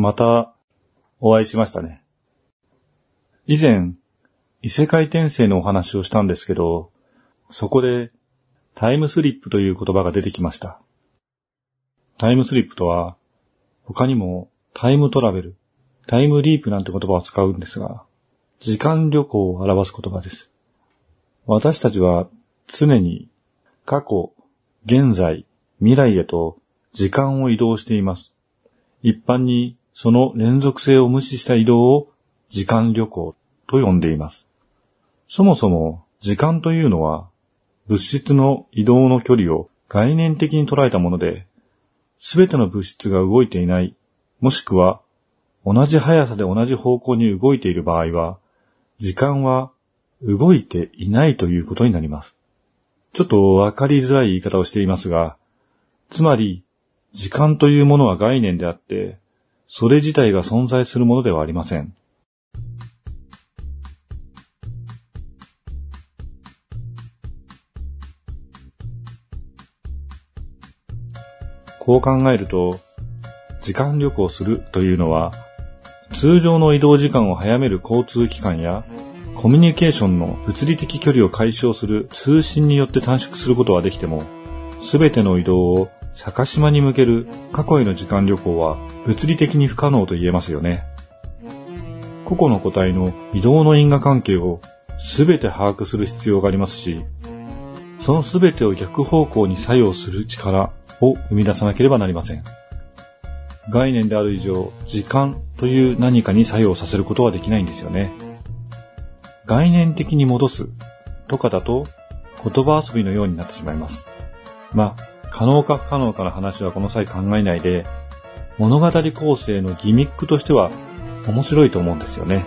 また、お会いしましたね。以前、異世界転生のお話をしたんですけど、そこで、タイムスリップという言葉が出てきました。タイムスリップとは、他にもタイムトラベル、タイムリープなんて言葉を使うんですが、時間旅行を表す言葉です。私たちは常に過去、現在、未来へと時間を移動しています。一般にその連続性を無視した移動を時間旅行と呼んでいます。そもそも時間というのは物質の移動の距離を概念的に捉えたもので、すべての物質が動いていない、もしくは同じ速さで同じ方向に動いている場合は、時間は動いていないということになります。ちょっとわかりづらい言い方をしていますが、つまり、時間というものは概念であって、それ自体が存在するものではありません。こう考えると、時間旅行するというのは、通常の移動時間を早める交通機関や、コミュニケーションの物理的距離を解消する通信によって短縮することはできても、すべての移動を坂島に向ける過去への時間旅行は物理的に不可能と言えますよね。個々の個体の移動の因果関係をすべて把握する必要がありますし、そのすべてを逆方向に作用する力を生み出さなければなりません。概念である以上、時間という何かに作用させることはできないんですよね。概念的に戻すとかだと言葉遊びのようになってしまいます。まあ、可能か不可能かの話はこの際考えないで、物語構成のギミックとしては面白いと思うんですよね。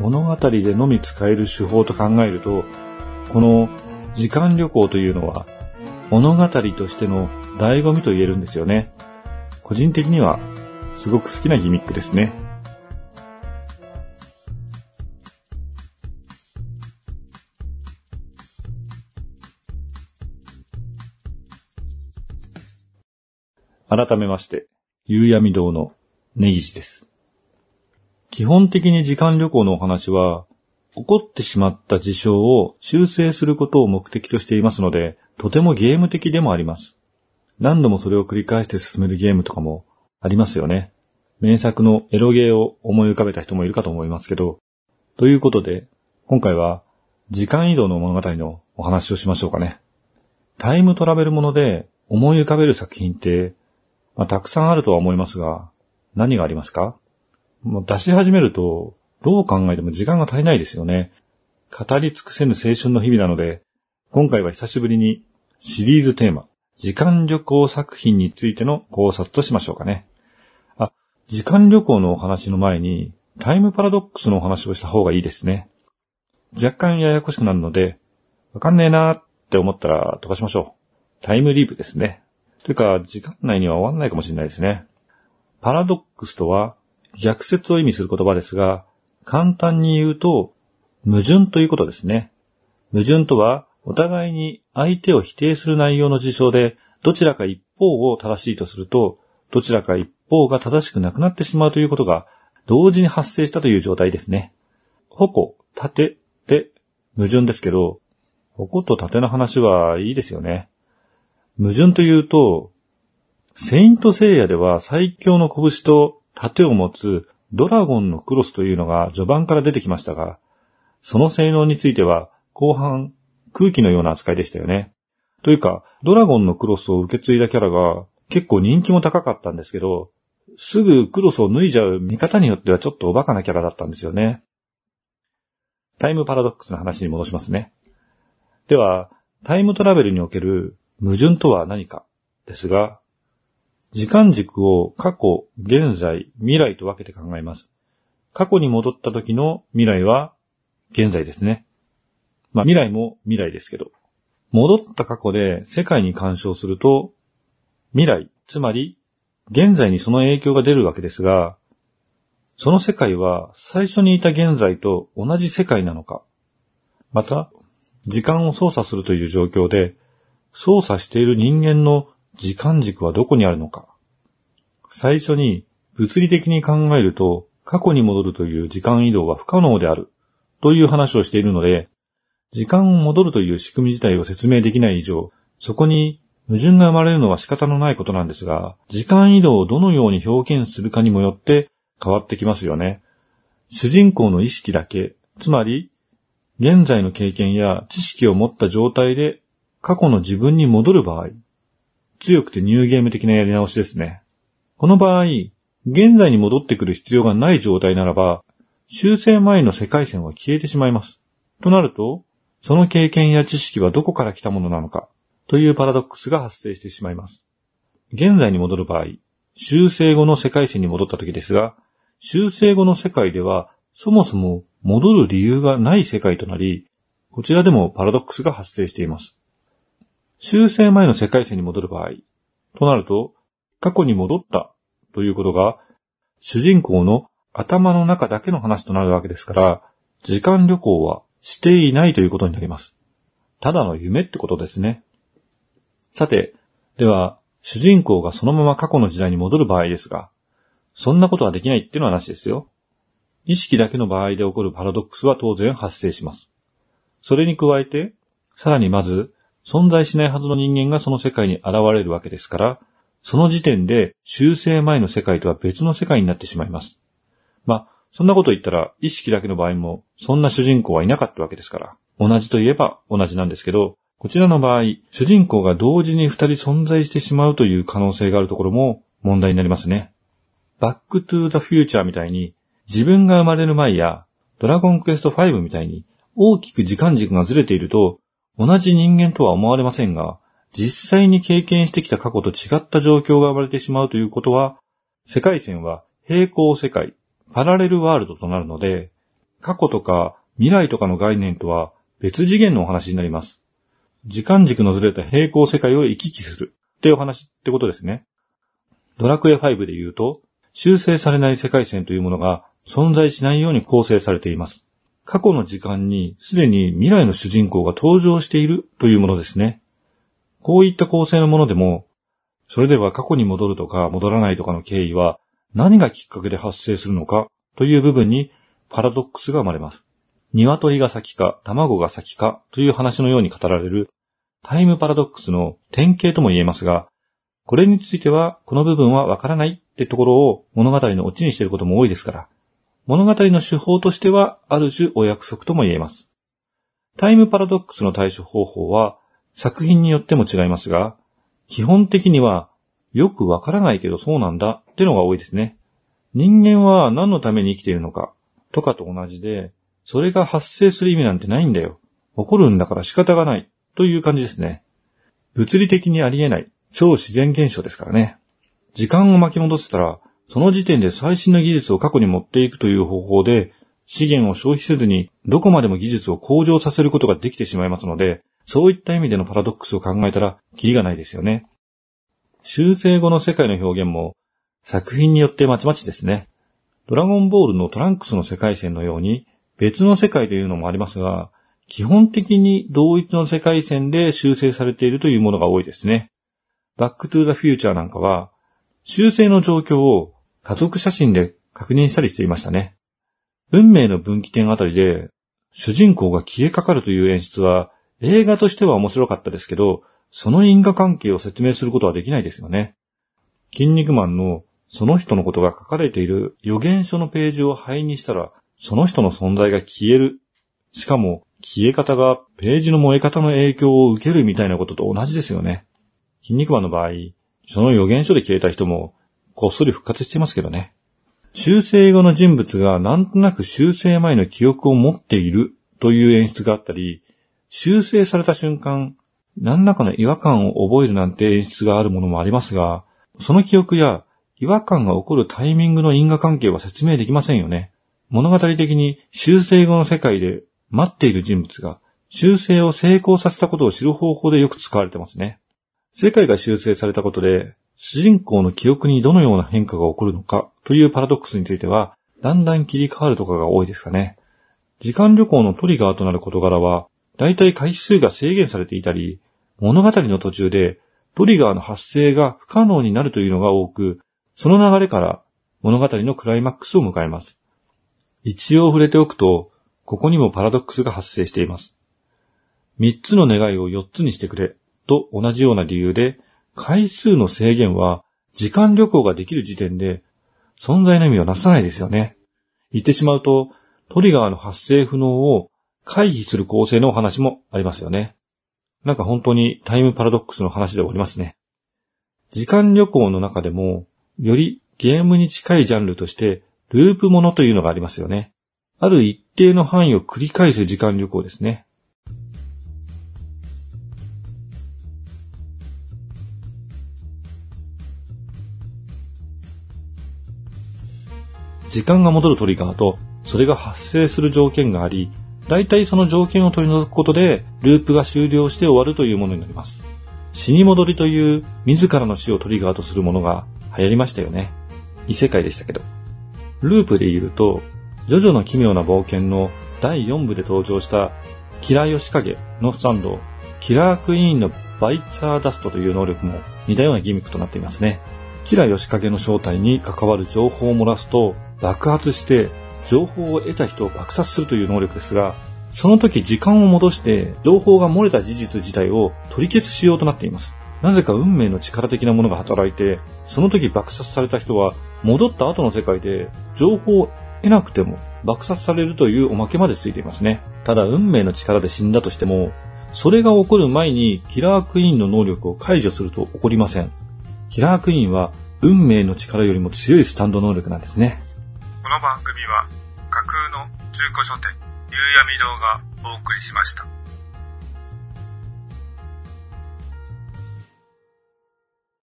物語でのみ使える手法と考えると、この時間旅行というのは物語としての醍醐味と言えるんですよね。個人的にはすごく好きなギミックですね。改めまして、夕闇堂の根岸です。基本的に時間旅行のお話は、起こってしまった事象を修正することを目的としていますので、とてもゲーム的でもあります。何度もそれを繰り返して進めるゲームとかもありますよね。名作のエロゲーを思い浮かべた人もいるかと思いますけど。ということで、今回は時間移動の物語のお話をしましょうかね。タイムトラベルもので思い浮かべる作品って、まあ、たくさんあるとは思いますが、何がありますか？もう出し始めると、どう考えても時間が足りないですよね。語り尽くせぬ青春の日々なので、今回は久しぶりにシリーズテーマ、時間旅行作品についての考察としましょうかね。あ、時間旅行のお話の前に、タイムパラドックスのお話をした方がいいですね。若干ややこしくなるので、わかんねえなーって思ったら飛ばしましょう。タイムリープですね。というか、時間内には終わんないかもしれないですね。パラドックスとは、逆説を意味する言葉ですが、簡単に言うと、矛盾ということですね。矛盾とは、お互いに相手を否定する内容の事象で、どちらか一方を正しいとすると、どちらか一方が正しくなくなってしまうということが、同時に発生したという状態ですね。矛、盾って矛盾ですけど、矛と盾の話はいいですよね。矛盾というと、セイントセイヤでは最強の拳と盾を持つドラゴンのクロスというのが序盤から出てきましたが、その性能については後半空気のような扱いでしたよね。というか、ドラゴンのクロスを受け継いだキャラが結構人気も高かったんですけど、すぐクロスを脱いじゃう見方によってはちょっとおバカなキャラだったんですよね。タイムパラドックスの話に戻しますね。では、タイムトラベルにおける矛盾とは何かですが、時間軸を過去、現在、未来と分けて考えます。過去に戻った時の未来は現在ですね。まあ未来も未来ですけど、戻った過去で世界に干渉すると、未来、つまり現在にその影響が出るわけですが、その世界は最初にいた現在と同じ世界なのか、また、時間を操作するという状況で、操作している人間の時間軸はどこにあるのか。最初に物理的に考えると過去に戻るという時間移動は不可能であるという話をしているので、時間を戻るという仕組み自体を説明できない以上、そこに矛盾が生まれるのは仕方のないことなんですが、時間移動をどのように表現するかにもよって変わってきますよね。主人公の意識だけ、つまり、現在の経験や知識を持った状態で過去の自分に戻る場合、強くてニューゲーム的なやり直しですね。この場合、現在に戻ってくる必要がない状態ならば、修正前の世界線は消えてしまいます。となると、その経験や知識はどこから来たものなのか、というパラドックスが発生してしまいます。現在に戻る場合、修正後の世界線に戻った時ですが、修正後の世界では、そもそも戻る理由がない世界となり、こちらでもパラドックスが発生しています。修正前の世界線に戻る場合、となると、過去に戻ったということが、主人公の頭の中だけの話となるわけですから、時間旅行はしていないということになります。ただの夢ってことですね。さて、では、主人公がそのまま過去の時代に戻る場合ですが、そんなことはできないっていうのは話ですよ。意識だけの場合で起こるパラドックスは当然発生します。それに加えて、さらにまず、存在しないはずの人間がその世界に現れるわけですから、その時点で修正前の世界とは別の世界になってしまいます。まあ、そんなこと言ったら、意識だけの場合も、そんな主人公はいなかったわけですから、同じといえば同じなんですけど、こちらの場合、主人公が同時に二人存在してしまうという可能性があるところも問題になりますね。バックトゥーザフューチャーみたいに、自分が生まれる前や、ドラゴンクエスト5みたいに、大きく時間軸がずれていると、同じ人間とは思われませんが、実際に経験してきた過去と違った状況が生まれてしまうということは、世界線は平行世界、パラレルワールドとなるので、過去とか未来とかの概念とは別次元のお話になります。時間軸のずれた平行世界を行き来するっていうお話ってことですね。ドラクエ5で言うと、修正されない世界線というものが存在しないように構成されています。過去の時間にすでに未来の主人公が登場しているというものですね。こういった構成のものでも、それでは過去に戻るとか戻らないとかの経緯は何がきっかけで発生するのかという部分にパラドックスが生まれます。鶏が先か卵が先かという話のように語られるタイムパラドックスの典型とも言えますが、これについてはこの部分はわからないってところを物語のオチにしていることも多いですから、物語の手法としてはある種お約束とも言えます。タイムパラドックスの対処方法は作品によっても違いますが、基本的にはよくわからないけどそうなんだってのが多いですね。人間は何のために生きているのかとかと同じで、それが発生する意味なんてないんだよ。起こるんだから仕方がないという感じですね。物理的にありえない超自然現象ですからね。時間を巻き戻せたら、その時点で最新の技術を過去に持っていくという方法で、資源を消費せずにどこまでも技術を向上させることができてしまいますので、そういった意味でのパラドックスを考えたら、キリがないですよね。修正後の世界の表現も、作品によってまちまちですね。ドラゴンボールのトランクスの世界線のように、別の世界というのもありますが、基本的に同一の世界線で修正されているというものが多いですね。バックトゥーザフューチャーなんかは、修正の状況を家族写真で確認したりしていましたね。運命の分岐点あたりで、主人公が消えかかるという演出は、映画としては面白かったですけど、その因果関係を説明することはできないですよね。筋肉マンのその人のことが書かれている予言書のページを灰にしたら、その人の存在が消える。しかも、消え方がページの燃え方の影響を受けるみたいなことと同じですよね。筋肉マンの場合、その予言書で消えた人も、こっそり復活してますけどね。修正後の人物がなんとなく修正前の記憶を持っているという演出があったり、修正された瞬間、何らかの違和感を覚えるなんて演出があるものもありますが、その記憶や違和感が起こるタイミングの因果関係は説明できませんよね。物語的に修正後の世界で待っている人物が修正を成功させたことを知る方法でよく使われてますね。世界が修正されたことで、主人公の記憶にどのような変化が起こるのかというパラドックスについては、だんだん切り替わるとかが多いですかね。時間旅行のトリガーとなる事柄は、だいたい回数が制限されていたり、物語の途中でトリガーの発生が不可能になるというのが多く、その流れから物語のクライマックスを迎えます。一応触れておくと、ここにもパラドックスが発生しています。三つの願いを四つにしてくれと同じような理由で、回数の制限は時間旅行ができる時点で存在の意味をなさないですよね。言ってしまうと、トリガーの発生不能を回避する構成のお話もありますよね。なんか本当にタイムパラドックスの話で終わりますね。時間旅行の中でも、よりゲームに近いジャンルとして、ループものというのがありますよね。ある一定の範囲を繰り返す時間旅行ですね。時間が戻るトリガーと、それが発生する条件があり、大体その条件を取り除くことで、ループが終了して終わるというものになります。死に戻りという自らの死をトリガーとするものが流行りましたよね。異世界でしたけど。ループで言うと、ジョジョの奇妙な冒険の第4部で登場したキラーヨシカゲのスタンド、キラークイーンのバイツァーダストという能力も似たようなギミックとなっていますね。キラヨシカゲの正体に関わる情報を漏らすと爆発して情報を得た人を爆殺するという能力ですが、その時時間を戻して情報が漏れた事実自体を取り消す仕様となっています。なぜか運命の力的なものが働いて、その時爆殺された人は戻った後の世界で情報を得なくても爆殺されるというおまけまでついていますね。ただ運命の力で死んだとしても、それが起こる前にキラークイーンの能力を解除すると起こりません。キラークイーンは運命の力よりも強いスタンド能力なんですね。この番組は架空の中古書店夕闇堂がお送りしました。